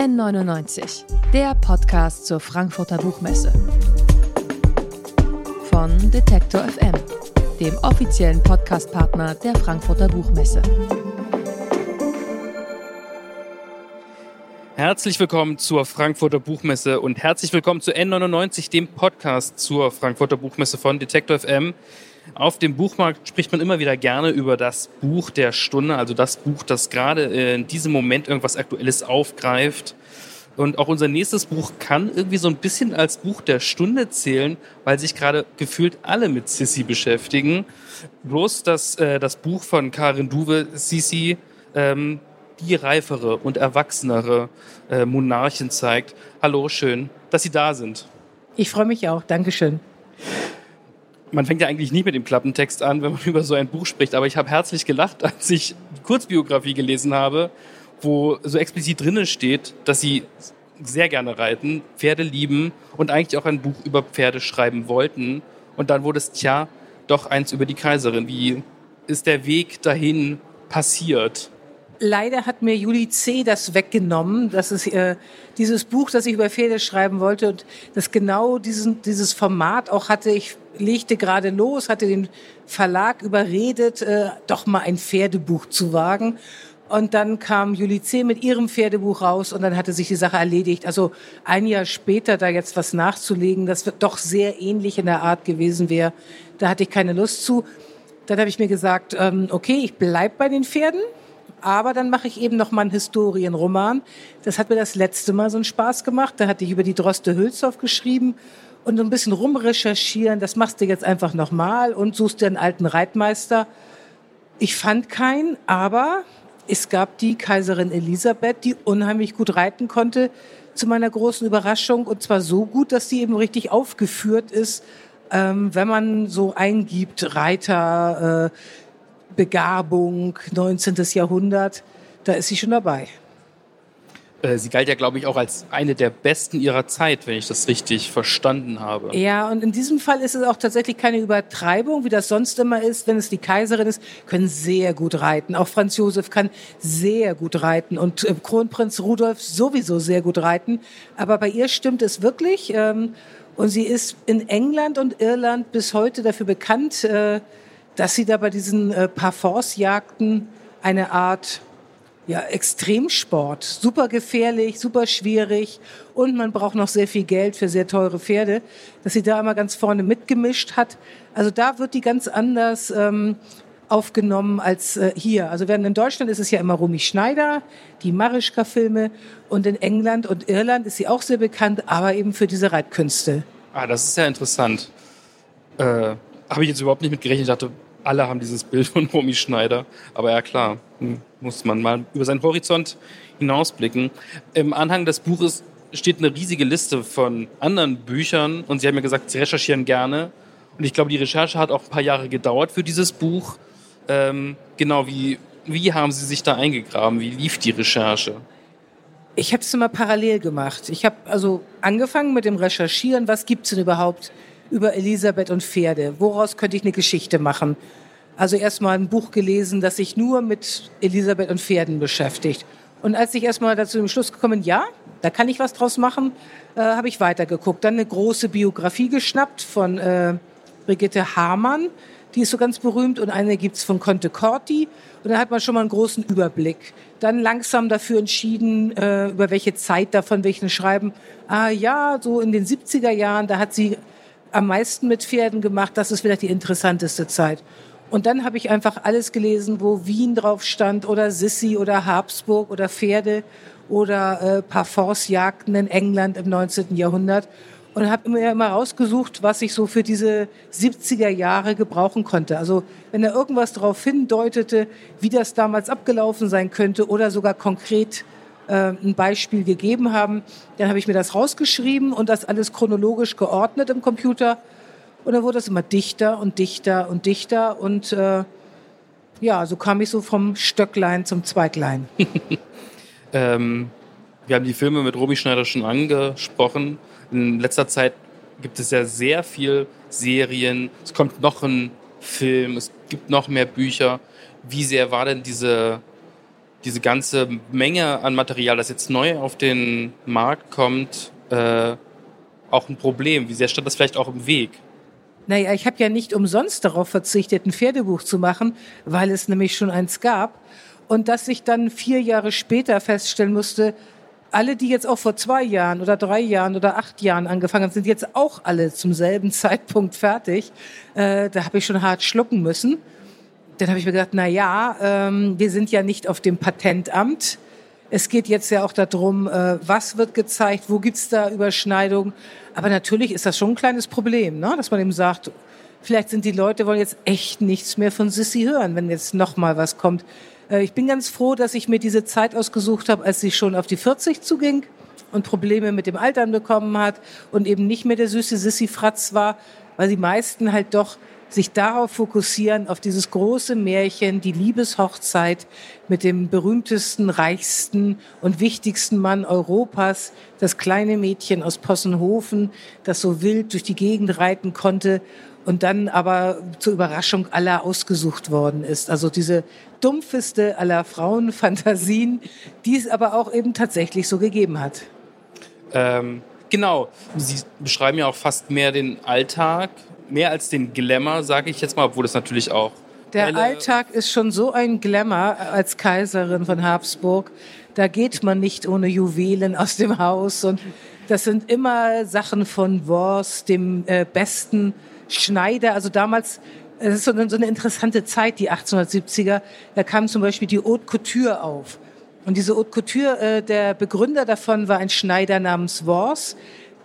N99, der Podcast zur Frankfurter Buchmesse. Von Detektor FM, dem offiziellen Podcastpartner der Frankfurter Buchmesse. Herzlich willkommen zur Frankfurter Buchmesse und herzlich willkommen zu N99, dem Podcast zur Frankfurter Buchmesse von Detektor FM. Auf dem Buchmarkt spricht man immer wieder gerne über das Buch der Stunde, also das Buch, das gerade in diesem Moment irgendwas Aktuelles aufgreift. Und auch unser nächstes Buch kann irgendwie so ein bisschen als Buch der Stunde zählen, weil sich gerade gefühlt alle mit Sissy beschäftigen. Bloß dass äh, das Buch von Karin Duwe, Sissy, ähm, die reifere und erwachsenere äh, Monarchin zeigt. Hallo, schön, dass Sie da sind. Ich freue mich auch. Dankeschön. Man fängt ja eigentlich nie mit dem Klappentext an, wenn man über so ein Buch spricht, aber ich habe herzlich gelacht, als ich Kurzbiografie gelesen habe, wo so explizit drinnen steht, dass Sie sehr gerne reiten, Pferde lieben und eigentlich auch ein Buch über Pferde schreiben wollten. Und dann wurde es, tja, doch eins über die Kaiserin. Wie ist der Weg dahin passiert? Leider hat mir Juli C. das weggenommen. Das ist äh, dieses Buch, das ich über Pferde schreiben wollte und das genau diesen, dieses Format auch hatte. Ich legte gerade los, hatte den Verlag überredet, äh, doch mal ein Pferdebuch zu wagen. Und dann kam Juli C. mit ihrem Pferdebuch raus und dann hatte sich die Sache erledigt. Also ein Jahr später da jetzt was nachzulegen, das wird doch sehr ähnlich in der Art gewesen wäre, da hatte ich keine Lust zu. Dann habe ich mir gesagt, ähm, okay, ich bleib bei den Pferden aber dann mache ich eben noch mal einen Historienroman. Das hat mir das letzte Mal so einen Spaß gemacht. Da hatte ich über die Droste Hülshoff geschrieben und ein bisschen rumrecherchieren. Das machst du jetzt einfach noch mal und suchst dir einen alten Reitmeister. Ich fand keinen, aber es gab die Kaiserin Elisabeth, die unheimlich gut reiten konnte, zu meiner großen Überraschung. Und zwar so gut, dass sie eben richtig aufgeführt ist, ähm, wenn man so eingibt, Reiter, äh, Begabung, 19. Jahrhundert, da ist sie schon dabei. Äh, sie galt ja, glaube ich, auch als eine der besten ihrer Zeit, wenn ich das richtig verstanden habe. Ja, und in diesem Fall ist es auch tatsächlich keine Übertreibung, wie das sonst immer ist. Wenn es die Kaiserin ist, können sehr gut reiten. Auch Franz Josef kann sehr gut reiten und äh, Kronprinz Rudolf sowieso sehr gut reiten. Aber bei ihr stimmt es wirklich. Ähm, und sie ist in England und Irland bis heute dafür bekannt, äh, dass sie da bei diesen äh, Parforce-Jagden eine Art ja, Extremsport, super gefährlich, super schwierig und man braucht noch sehr viel Geld für sehr teure Pferde, dass sie da immer ganz vorne mitgemischt hat. Also da wird die ganz anders ähm, aufgenommen als äh, hier. Also während in Deutschland ist es ja immer Romy Schneider, die Marischka-Filme und in England und Irland ist sie auch sehr bekannt, aber eben für diese Reitkünste. Ah, das ist ja interessant. Äh, Habe ich jetzt überhaupt nicht mit gerechnet. Ich dachte, alle haben dieses Bild von Romy Schneider. Aber ja, klar, hm, muss man mal über seinen Horizont hinausblicken. Im Anhang des Buches steht eine riesige Liste von anderen Büchern und Sie haben ja gesagt, Sie recherchieren gerne. Und ich glaube, die Recherche hat auch ein paar Jahre gedauert für dieses Buch. Ähm, genau, wie, wie haben Sie sich da eingegraben? Wie lief die Recherche? Ich habe es immer parallel gemacht. Ich habe also angefangen mit dem Recherchieren, was gibt es denn überhaupt über Elisabeth und Pferde. Woraus könnte ich eine Geschichte machen? Also erstmal ein Buch gelesen, das sich nur mit Elisabeth und Pferden beschäftigt. Und als ich erstmal dazu im Schluss gekommen, ja, da kann ich was draus machen, äh, habe ich weitergeguckt. Dann eine große Biografie geschnappt von äh, Brigitte Hamann, die ist so ganz berühmt, und eine gibt's von Conte Corti. Und dann hat man schon mal einen großen Überblick. Dann langsam dafür entschieden, äh, über welche Zeit davon welchen schreiben. Ah ja, so in den 70er Jahren, da hat sie am meisten mit Pferden gemacht. Das ist vielleicht die interessanteste Zeit. Und dann habe ich einfach alles gelesen, wo Wien drauf stand oder Sissi oder Habsburg oder Pferde oder äh, Parforce-Jagden in England im 19. Jahrhundert und habe immer, immer rausgesucht, was ich so für diese 70er Jahre gebrauchen konnte. Also wenn er irgendwas darauf hindeutete, wie das damals abgelaufen sein könnte oder sogar konkret ein Beispiel gegeben haben. Dann habe ich mir das rausgeschrieben und das alles chronologisch geordnet im Computer. Und dann wurde es immer dichter und dichter und dichter. Und äh, ja, so kam ich so vom Stöcklein zum Zweiglein. ähm, wir haben die Filme mit Romy Schneider schon angesprochen. In letzter Zeit gibt es ja sehr viel Serien. Es kommt noch ein Film, es gibt noch mehr Bücher. Wie sehr war denn diese diese ganze Menge an Material, das jetzt neu auf den Markt kommt, äh, auch ein Problem? Wie sehr stand das vielleicht auch im Weg? Naja, ich habe ja nicht umsonst darauf verzichtet, ein Pferdebuch zu machen, weil es nämlich schon eins gab. Und dass ich dann vier Jahre später feststellen musste, alle, die jetzt auch vor zwei Jahren oder drei Jahren oder acht Jahren angefangen haben, sind jetzt auch alle zum selben Zeitpunkt fertig. Äh, da habe ich schon hart schlucken müssen. Dann habe ich mir gedacht, na ja, ähm, wir sind ja nicht auf dem Patentamt. Es geht jetzt ja auch darum, äh, was wird gezeigt, wo gibt's da Überschneidungen. Aber natürlich ist das schon ein kleines Problem, ne? dass man eben sagt, vielleicht sind die Leute wollen jetzt echt nichts mehr von Sissy hören, wenn jetzt noch mal was kommt. Äh, ich bin ganz froh, dass ich mir diese Zeit ausgesucht habe, als sie schon auf die 40 zuging und Probleme mit dem Altern bekommen hat und eben nicht mehr der süße Sissy Fratz war, weil die meisten halt doch sich darauf fokussieren, auf dieses große Märchen, die Liebeshochzeit mit dem berühmtesten, reichsten und wichtigsten Mann Europas, das kleine Mädchen aus Possenhofen, das so wild durch die Gegend reiten konnte und dann aber zur Überraschung aller ausgesucht worden ist. Also diese dumpfeste aller Frauenfantasien, die es aber auch eben tatsächlich so gegeben hat. Ähm, genau. Sie beschreiben ja auch fast mehr den Alltag, mehr als den Glamour, sage ich jetzt mal, obwohl es natürlich auch. Der Alltag ist schon so ein Glamour als Kaiserin von Habsburg. Da geht man nicht ohne Juwelen aus dem Haus und das sind immer Sachen von Wors, dem äh, besten Schneider. Also damals, es ist so eine, so eine interessante Zeit, die 1870er. Da kam zum Beispiel die Haute Couture auf. Und diese Haute Couture, äh, der Begründer davon war ein Schneider namens Wors,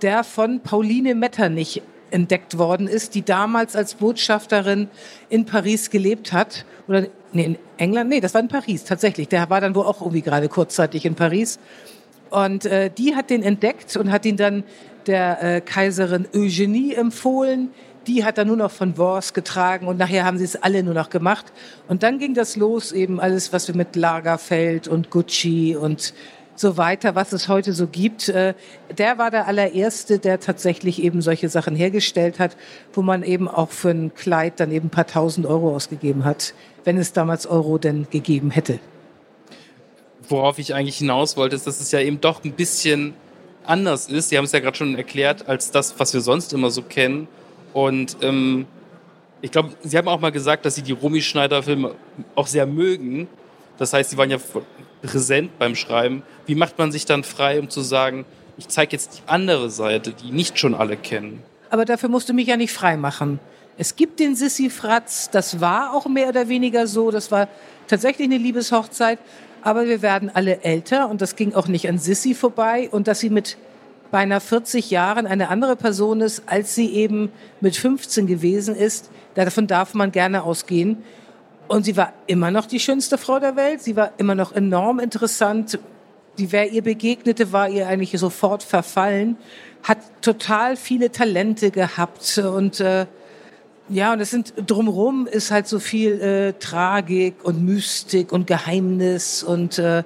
der von Pauline Metternich entdeckt worden ist, die damals als Botschafterin in Paris gelebt hat. Oder nee, in England? Nee, das war in Paris tatsächlich. Der war dann wohl auch irgendwie gerade kurzzeitig in Paris. Und äh, die hat den entdeckt und hat ihn dann der äh, Kaiserin Eugenie empfohlen, die hat dann nur noch von Wors getragen und nachher haben sie es alle nur noch gemacht. Und dann ging das los, eben alles, was wir mit Lagerfeld und Gucci und so weiter, was es heute so gibt. Äh, der war der allererste, der tatsächlich eben solche Sachen hergestellt hat, wo man eben auch für ein Kleid dann eben ein paar tausend Euro ausgegeben hat, wenn es damals Euro denn gegeben hätte. Worauf ich eigentlich hinaus wollte, ist, dass es ja eben doch ein bisschen anders ist. Sie haben es ja gerade schon erklärt, als das, was wir sonst immer so kennen. Und ähm, ich glaube, Sie haben auch mal gesagt, dass Sie die Romy Schneider-Filme auch sehr mögen. Das heißt, Sie waren ja präsent beim Schreiben. Wie macht man sich dann frei, um zu sagen, ich zeige jetzt die andere Seite, die nicht schon alle kennen? Aber dafür musst du mich ja nicht frei machen. Es gibt den Sissi Fratz, das war auch mehr oder weniger so, das war tatsächlich eine Liebeshochzeit, aber wir werden alle älter und das ging auch nicht an Sissi vorbei und dass sie mit beinahe 40 Jahren eine andere Person ist, als sie eben mit 15 gewesen ist. Davon darf man gerne ausgehen. Und sie war immer noch die schönste Frau der Welt. Sie war immer noch enorm interessant. Die, wer ihr begegnete, war ihr eigentlich sofort verfallen. Hat total viele Talente gehabt und äh, ja, und es sind drumherum ist halt so viel äh, Tragik und Mystik und Geheimnis und äh,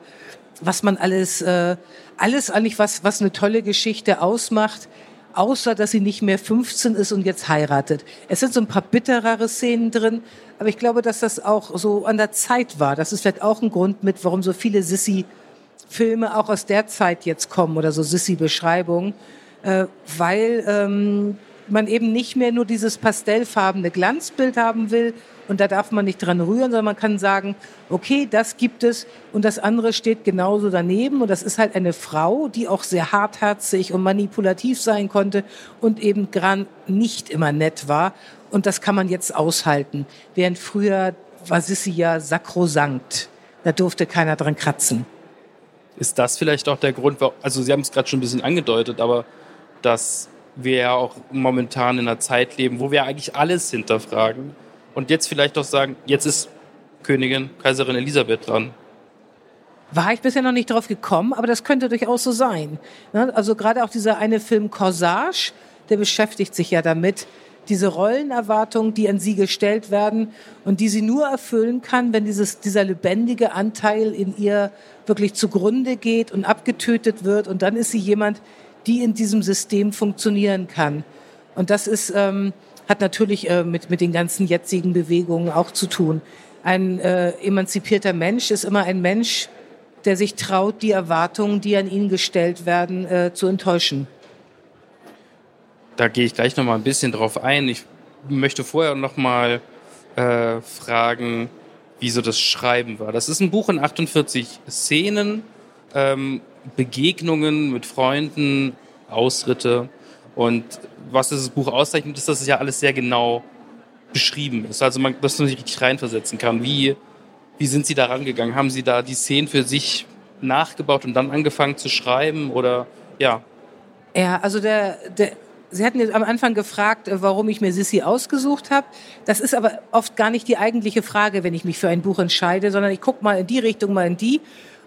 was man alles äh, alles eigentlich, was, was eine tolle Geschichte ausmacht, außer dass sie nicht mehr 15 ist und jetzt heiratet. Es sind so ein paar bitterere Szenen drin, aber ich glaube, dass das auch so an der Zeit war. Das ist vielleicht auch ein Grund mit, warum so viele Sissy-Filme auch aus der Zeit jetzt kommen oder so Sissy-Beschreibungen, äh, weil ähm, man eben nicht mehr nur dieses pastellfarbene Glanzbild haben will, und da darf man nicht dran rühren, sondern man kann sagen, okay, das gibt es und das andere steht genauso daneben. Und das ist halt eine Frau, die auch sehr hartherzig und manipulativ sein konnte und eben gran nicht immer nett war. Und das kann man jetzt aushalten. Während früher war Sissi ja sakrosankt. Da durfte keiner dran kratzen. Ist das vielleicht auch der Grund, also Sie haben es gerade schon ein bisschen angedeutet, aber dass wir ja auch momentan in einer Zeit leben, wo wir eigentlich alles hinterfragen und jetzt vielleicht doch sagen, jetzt ist Königin, Kaiserin Elisabeth dran. War ich bisher noch nicht drauf gekommen, aber das könnte durchaus so sein. Ne? Also gerade auch dieser eine Film Corsage, der beschäftigt sich ja damit, diese Rollenerwartungen, die an sie gestellt werden und die sie nur erfüllen kann, wenn dieses, dieser lebendige Anteil in ihr wirklich zugrunde geht und abgetötet wird. Und dann ist sie jemand, die in diesem System funktionieren kann. Und das ist, ähm, hat natürlich äh, mit, mit den ganzen jetzigen Bewegungen auch zu tun. Ein äh, emanzipierter Mensch ist immer ein Mensch, der sich traut, die Erwartungen, die an ihn gestellt werden, äh, zu enttäuschen. Da gehe ich gleich noch mal ein bisschen drauf ein. Ich möchte vorher noch mal äh, fragen, wie so das Schreiben war. Das ist ein Buch in 48 Szenen, ähm, Begegnungen mit Freunden, Ausritte. Und was dieses Buch auszeichnet, ist, dass es ja alles sehr genau beschrieben ist. Also man, dass man sich richtig reinversetzen kann. Wie, wie sind Sie da rangegangen? Haben Sie da die Szenen für sich nachgebaut und dann angefangen zu schreiben? Oder ja? Ja, also der, der Sie hatten jetzt am Anfang gefragt, äh, warum ich mir Sissy ausgesucht habe. Das ist aber oft gar nicht die eigentliche Frage, wenn ich mich für ein Buch entscheide, sondern ich gucke mal in die Richtung, mal in die.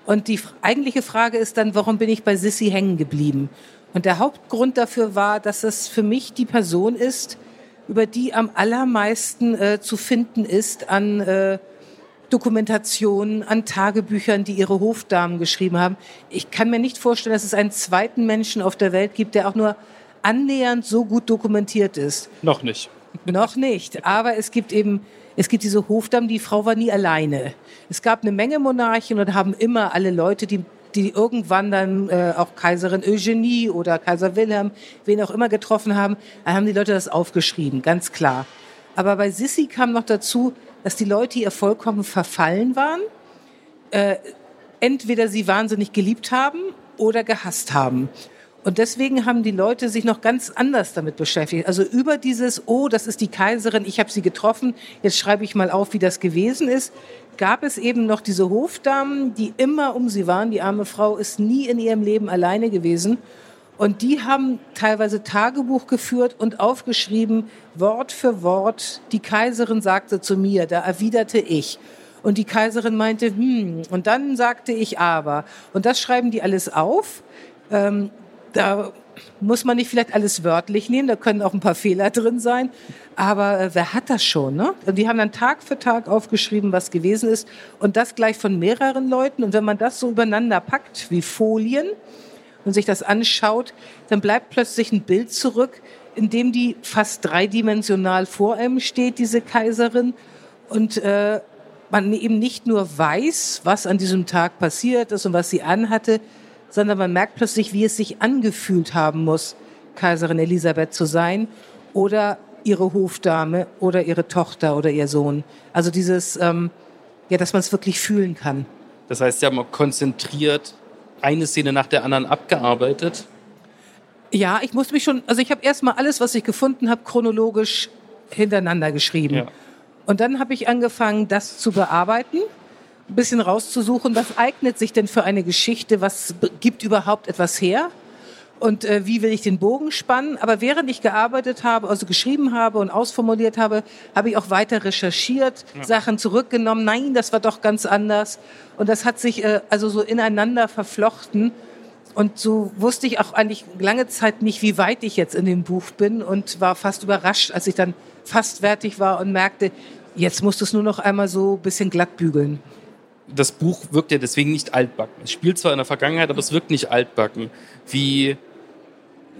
Und die eigentliche Frage ist dann, warum bin ich bei Sissy hängen geblieben? Und der Hauptgrund dafür war, dass es für mich die Person ist, über die am allermeisten äh, zu finden ist an äh, Dokumentationen, an Tagebüchern, die ihre Hofdamen geschrieben haben. Ich kann mir nicht vorstellen, dass es einen zweiten Menschen auf der Welt gibt, der auch nur annähernd so gut dokumentiert ist. Noch nicht. Noch nicht. Aber es gibt eben, es gibt diese Hofdamen, die Frau war nie alleine. Es gab eine Menge Monarchen und haben immer alle Leute, die die irgendwann dann äh, auch Kaiserin Eugenie oder Kaiser Wilhelm, wen auch immer getroffen haben, dann haben die Leute das aufgeschrieben, ganz klar. Aber bei Sissi kam noch dazu, dass die Leute ihr vollkommen verfallen waren. Äh, entweder sie wahnsinnig geliebt haben oder gehasst haben. Und deswegen haben die Leute sich noch ganz anders damit beschäftigt. Also über dieses, oh, das ist die Kaiserin, ich habe sie getroffen, jetzt schreibe ich mal auf, wie das gewesen ist, gab es eben noch diese Hofdamen, die immer um sie waren. Die arme Frau ist nie in ihrem Leben alleine gewesen. Und die haben teilweise Tagebuch geführt und aufgeschrieben, Wort für Wort, die Kaiserin sagte zu mir, da erwiderte ich. Und die Kaiserin meinte, hm, und dann sagte ich aber. Und das schreiben die alles auf. Ähm, da muss man nicht vielleicht alles wörtlich nehmen, da können auch ein paar Fehler drin sein. Aber äh, wer hat das schon? Ne? Und die haben dann Tag für Tag aufgeschrieben, was gewesen ist. Und das gleich von mehreren Leuten. Und wenn man das so übereinander packt, wie Folien, und sich das anschaut, dann bleibt plötzlich ein Bild zurück, in dem die fast dreidimensional vor einem steht, diese Kaiserin. Und äh, man eben nicht nur weiß, was an diesem Tag passiert ist und was sie anhatte, sondern man merkt plötzlich, wie es sich angefühlt haben muss, Kaiserin Elisabeth zu sein oder ihre Hofdame oder ihre Tochter oder ihr Sohn. Also dieses, ähm, ja, dass man es wirklich fühlen kann. Das heißt, Sie haben konzentriert eine Szene nach der anderen abgearbeitet? Ja, ich musste mich schon, also ich habe erstmal alles, was ich gefunden habe, chronologisch hintereinander geschrieben. Ja. Und dann habe ich angefangen, das zu bearbeiten ein bisschen rauszusuchen, was eignet sich denn für eine Geschichte, was gibt überhaupt etwas her und äh, wie will ich den Bogen spannen. Aber während ich gearbeitet habe, also geschrieben habe und ausformuliert habe, habe ich auch weiter recherchiert, ja. Sachen zurückgenommen. Nein, das war doch ganz anders. Und das hat sich äh, also so ineinander verflochten. Und so wusste ich auch eigentlich lange Zeit nicht, wie weit ich jetzt in dem Buch bin und war fast überrascht, als ich dann fast fertig war und merkte, jetzt musst du es nur noch einmal so ein bisschen glatt bügeln das Buch wirkt ja deswegen nicht altbacken. Es spielt zwar in der Vergangenheit, aber es wirkt nicht altbacken. Wie,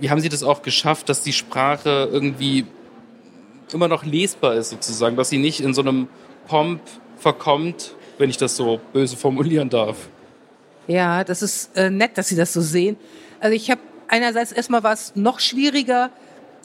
wie haben Sie das auch geschafft, dass die Sprache irgendwie immer noch lesbar ist, sozusagen, dass sie nicht in so einem Pomp verkommt, wenn ich das so böse formulieren darf? Ja, das ist äh, nett, dass Sie das so sehen. Also ich habe einerseits erstmal war es noch schwieriger,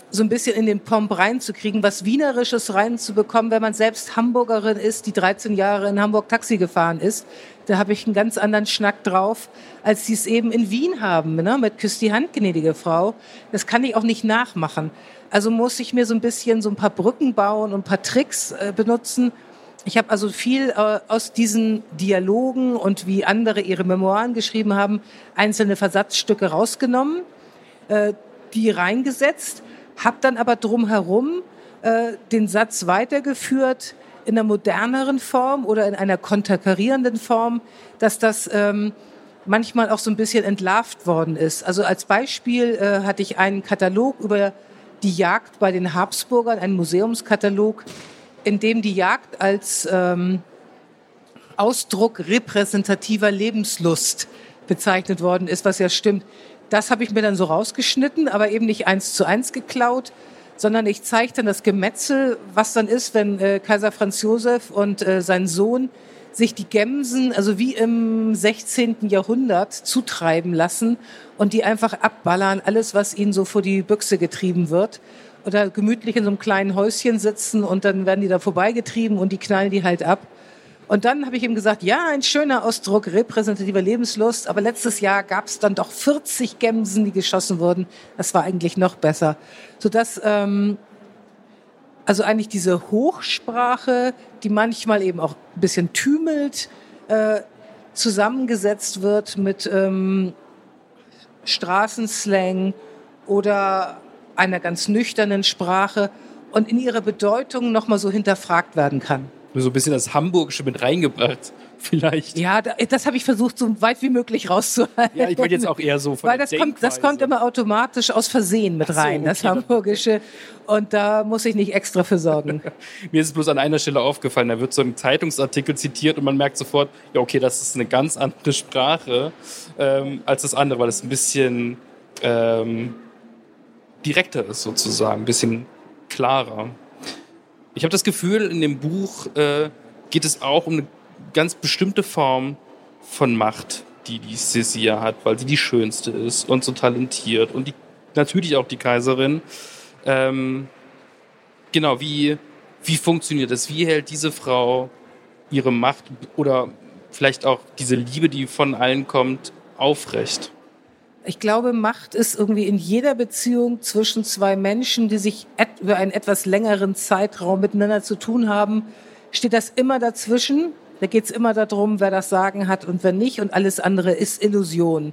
so ein bisschen in den Pomp reinzukriegen, was Wienerisches reinzubekommen, wenn man selbst Hamburgerin ist, die 13 Jahre in Hamburg Taxi gefahren ist. Da habe ich einen ganz anderen Schnack drauf, als sie es eben in Wien haben, ne? mit Küss die Hand, gnädige Frau. Das kann ich auch nicht nachmachen. Also muss ich mir so ein bisschen so ein paar Brücken bauen und ein paar Tricks äh, benutzen. Ich habe also viel äh, aus diesen Dialogen und wie andere ihre Memoiren geschrieben haben, einzelne Versatzstücke rausgenommen, äh, die reingesetzt habe dann aber drumherum äh, den Satz weitergeführt in einer moderneren Form oder in einer konterkarierenden Form, dass das ähm, manchmal auch so ein bisschen entlarvt worden ist. Also als Beispiel äh, hatte ich einen Katalog über die Jagd bei den Habsburgern, einen Museumskatalog, in dem die Jagd als ähm, Ausdruck repräsentativer Lebenslust bezeichnet worden ist, was ja stimmt. Das habe ich mir dann so rausgeschnitten, aber eben nicht eins zu eins geklaut, sondern ich zeige dann das Gemetzel, was dann ist, wenn äh, Kaiser Franz Josef und äh, sein Sohn sich die Gemsen, also wie im 16. Jahrhundert, zutreiben lassen und die einfach abballern, alles, was ihnen so vor die Büchse getrieben wird. Oder gemütlich in so einem kleinen Häuschen sitzen und dann werden die da vorbeigetrieben und die knallen die halt ab. Und dann habe ich ihm gesagt, ja, ein schöner Ausdruck repräsentativer Lebenslust, aber letztes Jahr gab es dann doch 40 Gemsen, die geschossen wurden. Das war eigentlich noch besser. Sodass ähm, also eigentlich diese Hochsprache, die manchmal eben auch ein bisschen tümelt, äh, zusammengesetzt wird mit ähm, Straßenslang oder einer ganz nüchternen Sprache und in ihrer Bedeutung nochmal so hinterfragt werden kann so ein bisschen das Hamburgische mit reingebracht, vielleicht. Ja, das habe ich versucht, so weit wie möglich rauszuhalten. Ja, ich wollte jetzt auch eher so von Weil das kommt, das kommt immer automatisch aus Versehen mit rein, so, okay. das Hamburgische. Und da muss ich nicht extra für sorgen. Mir ist es bloß an einer Stelle aufgefallen, da wird so ein Zeitungsartikel zitiert und man merkt sofort, ja, okay, das ist eine ganz andere Sprache ähm, als das andere, weil es ein bisschen ähm, direkter ist sozusagen, ein bisschen klarer. Ich habe das Gefühl, in dem Buch äh, geht es auch um eine ganz bestimmte Form von Macht, die die Sissia hat, weil sie die schönste ist und so talentiert und die, natürlich auch die Kaiserin. Ähm, genau, wie, wie funktioniert das? Wie hält diese Frau ihre Macht oder vielleicht auch diese Liebe, die von allen kommt, aufrecht? Ich glaube, Macht ist irgendwie in jeder Beziehung zwischen zwei Menschen, die sich über einen etwas längeren Zeitraum miteinander zu tun haben, steht das immer dazwischen. Da geht es immer darum, wer das Sagen hat und wer nicht. Und alles andere ist Illusion.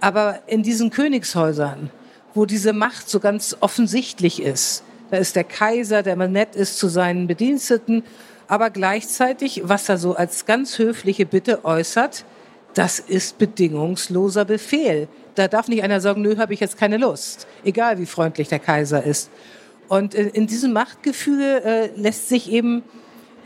Aber in diesen Königshäusern, wo diese Macht so ganz offensichtlich ist, da ist der Kaiser, der mal nett ist zu seinen Bediensteten, aber gleichzeitig, was er so als ganz höfliche Bitte äußert, das ist bedingungsloser Befehl. Da darf nicht einer sagen, nö, habe ich jetzt keine Lust, egal wie freundlich der Kaiser ist. Und in, in diesem Machtgefüge äh, lässt sich eben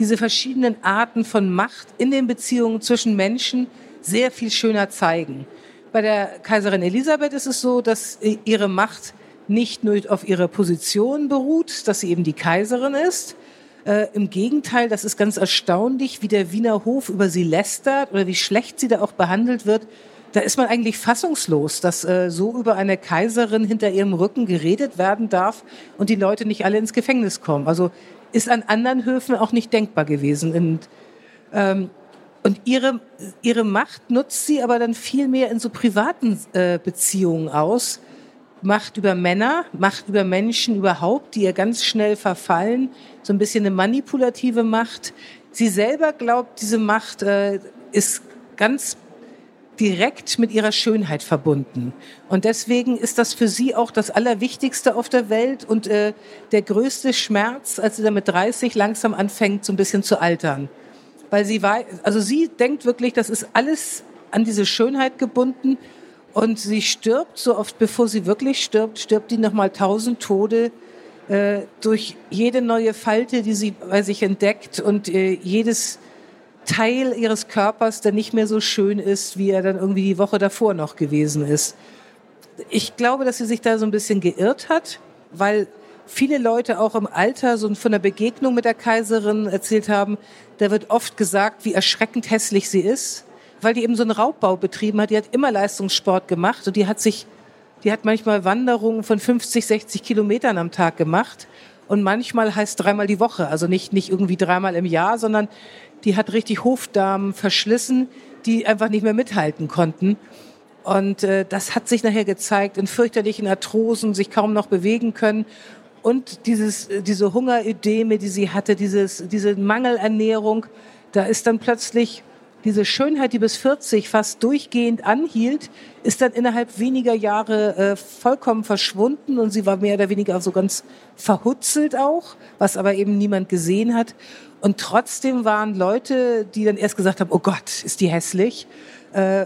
diese verschiedenen Arten von Macht in den Beziehungen zwischen Menschen sehr viel schöner zeigen. Bei der Kaiserin Elisabeth ist es so, dass ihre Macht nicht nur auf ihrer Position beruht, dass sie eben die Kaiserin ist. Äh, Im Gegenteil, das ist ganz erstaunlich, wie der Wiener Hof über sie lästert oder wie schlecht sie da auch behandelt wird da ist man eigentlich fassungslos, dass äh, so über eine Kaiserin hinter ihrem Rücken geredet werden darf und die Leute nicht alle ins Gefängnis kommen. Also ist an anderen Höfen auch nicht denkbar gewesen. Und, ähm, und ihre, ihre Macht nutzt sie aber dann viel mehr in so privaten äh, Beziehungen aus. Macht über Männer, Macht über Menschen überhaupt, die ihr ganz schnell verfallen. So ein bisschen eine manipulative Macht. Sie selber glaubt, diese Macht äh, ist ganz direkt mit ihrer Schönheit verbunden. Und deswegen ist das für sie auch das Allerwichtigste auf der Welt und äh, der größte Schmerz, als sie dann mit 30 langsam anfängt, so ein bisschen zu altern. Weil sie war, also sie denkt wirklich, das ist alles an diese Schönheit gebunden und sie stirbt so oft, bevor sie wirklich stirbt, stirbt die nochmal tausend Tode äh, durch jede neue Falte, die sie bei sich entdeckt und äh, jedes Teil ihres Körpers, der nicht mehr so schön ist, wie er dann irgendwie die Woche davor noch gewesen ist. Ich glaube, dass sie sich da so ein bisschen geirrt hat, weil viele Leute auch im Alter so von der Begegnung mit der Kaiserin erzählt haben, da wird oft gesagt, wie erschreckend hässlich sie ist, weil die eben so einen Raubbau betrieben hat. Die hat immer Leistungssport gemacht und die hat sich, die hat manchmal Wanderungen von 50, 60 Kilometern am Tag gemacht und manchmal heißt dreimal die Woche, also nicht, nicht irgendwie dreimal im Jahr, sondern die hat richtig Hofdamen verschlissen, die einfach nicht mehr mithalten konnten. Und äh, das hat sich nachher gezeigt in fürchterlichen Arthrosen, sich kaum noch bewegen können. Und dieses, äh, diese Hungerödeme, die sie hatte, dieses, diese Mangelernährung, da ist dann plötzlich diese Schönheit, die bis 40 fast durchgehend anhielt, ist dann innerhalb weniger Jahre äh, vollkommen verschwunden und sie war mehr oder weniger so ganz verhutzelt auch, was aber eben niemand gesehen hat. Und trotzdem waren Leute, die dann erst gesagt haben, oh Gott, ist die hässlich. Äh,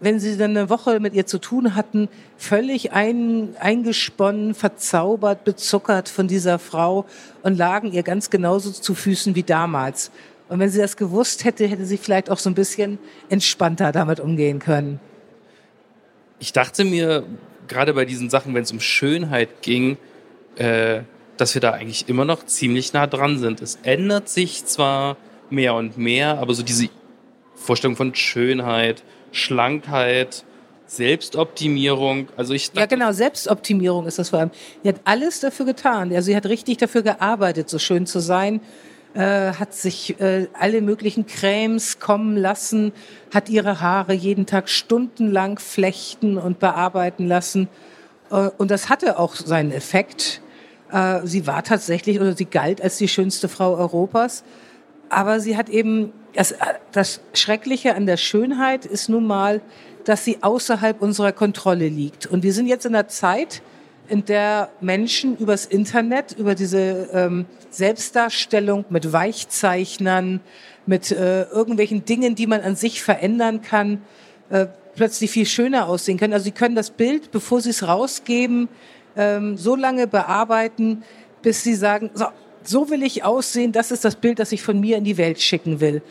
wenn sie dann eine Woche mit ihr zu tun hatten, völlig ein, eingesponnen, verzaubert, bezuckert von dieser Frau und lagen ihr ganz genauso zu Füßen wie damals. Und wenn sie das gewusst hätte, hätte sie vielleicht auch so ein bisschen entspannter damit umgehen können. Ich dachte mir, gerade bei diesen Sachen, wenn es um Schönheit ging, äh, dass wir da eigentlich immer noch ziemlich nah dran sind. Es ändert sich zwar mehr und mehr, aber so diese Vorstellung von Schönheit, Schlankheit, Selbstoptimierung. Also ich ja, genau, Selbstoptimierung ist das vor allem. Sie hat alles dafür getan. Also sie hat richtig dafür gearbeitet, so schön zu sein. Äh, hat sich äh, alle möglichen Cremes kommen lassen, hat ihre Haare jeden Tag stundenlang flechten und bearbeiten lassen. Äh, und das hatte auch seinen Effekt. Äh, sie war tatsächlich oder sie galt als die schönste Frau Europas. Aber sie hat eben, das, das Schreckliche an der Schönheit ist nun mal, dass sie außerhalb unserer Kontrolle liegt. Und wir sind jetzt in einer Zeit, in der Menschen übers Internet, über diese ähm, Selbstdarstellung mit Weichzeichnern, mit äh, irgendwelchen Dingen, die man an sich verändern kann, äh, plötzlich viel schöner aussehen können. Also sie können das Bild, bevor sie es rausgeben, ähm, so lange bearbeiten, bis sie sagen, so, so will ich aussehen, das ist das Bild, das ich von mir in die Welt schicken will.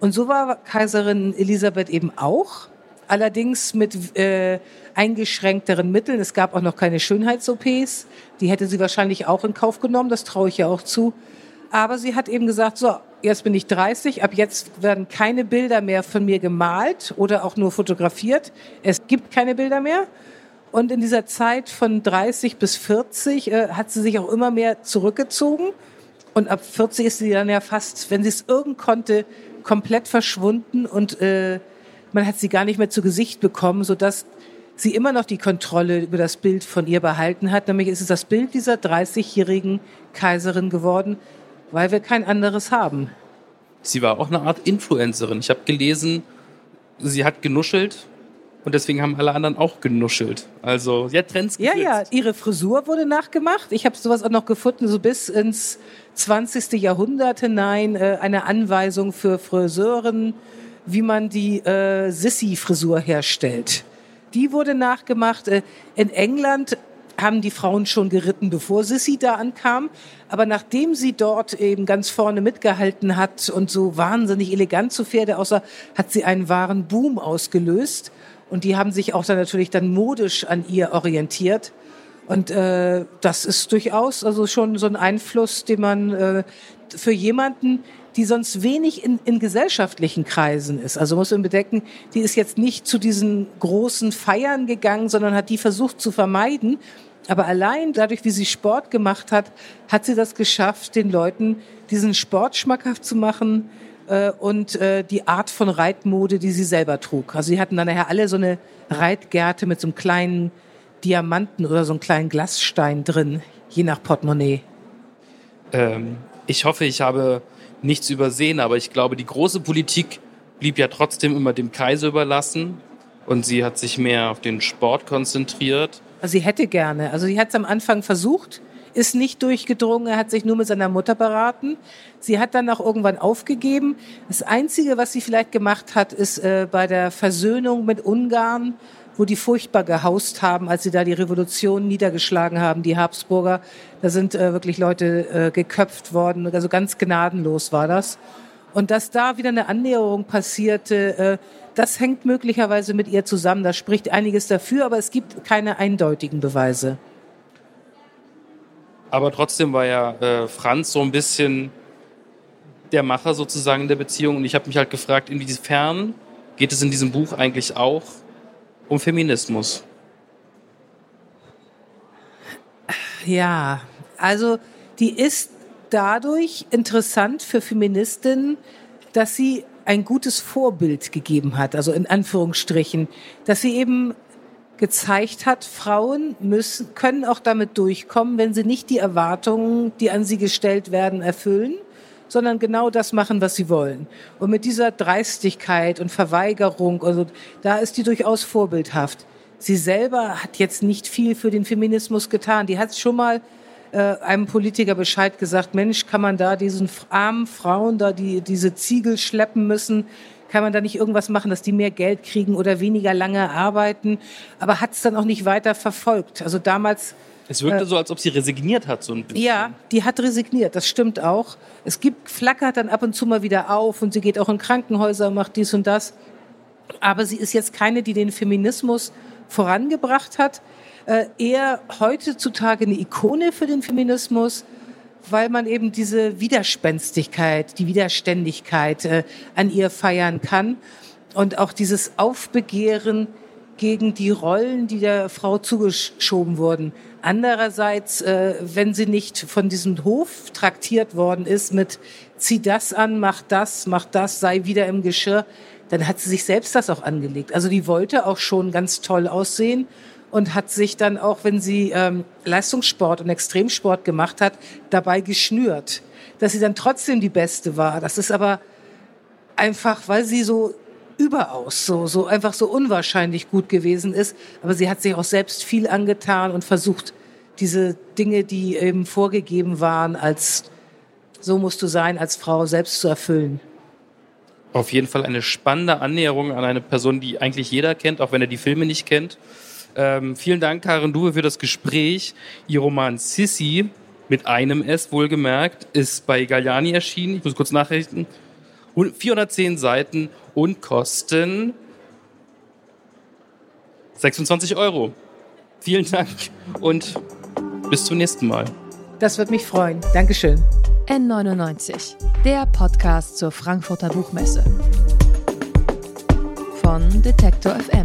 Und so war Kaiserin Elisabeth eben auch allerdings mit äh, eingeschränkteren Mitteln. Es gab auch noch keine Schönheits-OPs. Die hätte sie wahrscheinlich auch in Kauf genommen, das traue ich ja auch zu. Aber sie hat eben gesagt, so, jetzt bin ich 30, ab jetzt werden keine Bilder mehr von mir gemalt oder auch nur fotografiert. Es gibt keine Bilder mehr. Und in dieser Zeit von 30 bis 40 äh, hat sie sich auch immer mehr zurückgezogen. Und ab 40 ist sie dann ja fast, wenn sie es irgend konnte, komplett verschwunden und äh, man hat sie gar nicht mehr zu Gesicht bekommen, sodass sie immer noch die Kontrolle über das Bild von ihr behalten hat. Nämlich ist es das Bild dieser 30-jährigen Kaiserin geworden, weil wir kein anderes haben. Sie war auch eine Art Influencerin. Ich habe gelesen, sie hat genuschelt und deswegen haben alle anderen auch genuschelt. Also hat Trends. Ja, ja, ihre Frisur wurde nachgemacht. Ich habe sowas auch noch gefunden, so bis ins 20. Jahrhundert hinein, äh, eine Anweisung für Friseuren, wie man die äh, Sissy-Frisur herstellt. Die wurde nachgemacht. Äh, in England haben die Frauen schon geritten, bevor Sissy da ankam. Aber nachdem sie dort eben ganz vorne mitgehalten hat und so wahnsinnig elegant zu Pferde aussah, hat sie einen wahren Boom ausgelöst. Und die haben sich auch dann natürlich dann modisch an ihr orientiert. Und äh, das ist durchaus also schon so ein Einfluss, den man äh, für jemanden, die sonst wenig in, in gesellschaftlichen Kreisen ist. Also muss man bedenken, die ist jetzt nicht zu diesen großen Feiern gegangen, sondern hat die versucht zu vermeiden. Aber allein dadurch, wie sie Sport gemacht hat, hat sie das geschafft, den Leuten diesen Sport schmackhaft zu machen äh, und äh, die Art von Reitmode, die sie selber trug. Also sie hatten dann nachher alle so eine Reitgerte mit so einem kleinen Diamanten oder so einem kleinen Glasstein drin, je nach Portemonnaie. Ähm, ich hoffe, ich habe nichts übersehen, aber ich glaube, die große Politik blieb ja trotzdem immer dem Kaiser überlassen und sie hat sich mehr auf den Sport konzentriert. Also sie hätte gerne. Also sie hat es am Anfang versucht, ist nicht durchgedrungen, er hat sich nur mit seiner Mutter beraten. Sie hat dann auch irgendwann aufgegeben. Das Einzige, was sie vielleicht gemacht hat, ist äh, bei der Versöhnung mit Ungarn wo die furchtbar gehaust haben, als sie da die Revolution niedergeschlagen haben, die Habsburger. Da sind äh, wirklich Leute äh, geköpft worden, also ganz gnadenlos war das. Und dass da wieder eine Annäherung passierte, äh, das hängt möglicherweise mit ihr zusammen. Da spricht einiges dafür, aber es gibt keine eindeutigen Beweise. Aber trotzdem war ja äh, Franz so ein bisschen der Macher sozusagen der Beziehung. Und ich habe mich halt gefragt, inwiefern geht es in diesem Buch eigentlich auch um Feminismus? Ja, also die ist dadurch interessant für Feministinnen, dass sie ein gutes Vorbild gegeben hat, also in Anführungsstrichen, dass sie eben gezeigt hat, Frauen müssen, können auch damit durchkommen, wenn sie nicht die Erwartungen, die an sie gestellt werden, erfüllen, sondern genau das machen, was sie wollen. Und mit dieser Dreistigkeit und Verweigerung, also da ist die durchaus vorbildhaft. Sie selber hat jetzt nicht viel für den Feminismus getan. Die hat schon mal äh, einem Politiker Bescheid gesagt, Mensch, kann man da diesen armen Frauen da die, diese Ziegel schleppen müssen? Kann man da nicht irgendwas machen, dass die mehr Geld kriegen oder weniger lange arbeiten? Aber hat es dann auch nicht weiter verfolgt. Also damals es wirkte äh, so, als ob sie resigniert hat, so ein bisschen. Ja, die hat resigniert, das stimmt auch. Es gibt, flackert dann ab und zu mal wieder auf und sie geht auch in Krankenhäuser und macht dies und das. Aber sie ist jetzt keine, die den Feminismus vorangebracht hat. Äh, eher heutzutage eine Ikone für den Feminismus, weil man eben diese Widerspenstigkeit, die Widerständigkeit äh, an ihr feiern kann und auch dieses Aufbegehren gegen die Rollen, die der Frau zugeschoben wurden. Andererseits, äh, wenn sie nicht von diesem Hof traktiert worden ist mit zieh das an, mach das, mach das, sei wieder im Geschirr, dann hat sie sich selbst das auch angelegt. Also die wollte auch schon ganz toll aussehen und hat sich dann auch, wenn sie ähm, Leistungssport und Extremsport gemacht hat, dabei geschnürt, dass sie dann trotzdem die Beste war. Das ist aber einfach, weil sie so überaus so, so einfach so unwahrscheinlich gut gewesen ist. Aber sie hat sich auch selbst viel angetan und versucht, diese Dinge, die eben vorgegeben waren, als so musst du sein, als Frau selbst zu erfüllen. Auf jeden Fall eine spannende Annäherung an eine Person, die eigentlich jeder kennt, auch wenn er die Filme nicht kennt. Ähm, vielen Dank, Karin Duwe, für das Gespräch. Ihr Roman Sissy, mit einem S wohlgemerkt, ist bei Galliani erschienen. Ich muss kurz nachrichten. 410 Seiten und kosten 26 Euro. Vielen Dank und bis zum nächsten Mal. Das wird mich freuen. Dankeschön. N99, der Podcast zur Frankfurter Buchmesse. Von Detektor FM,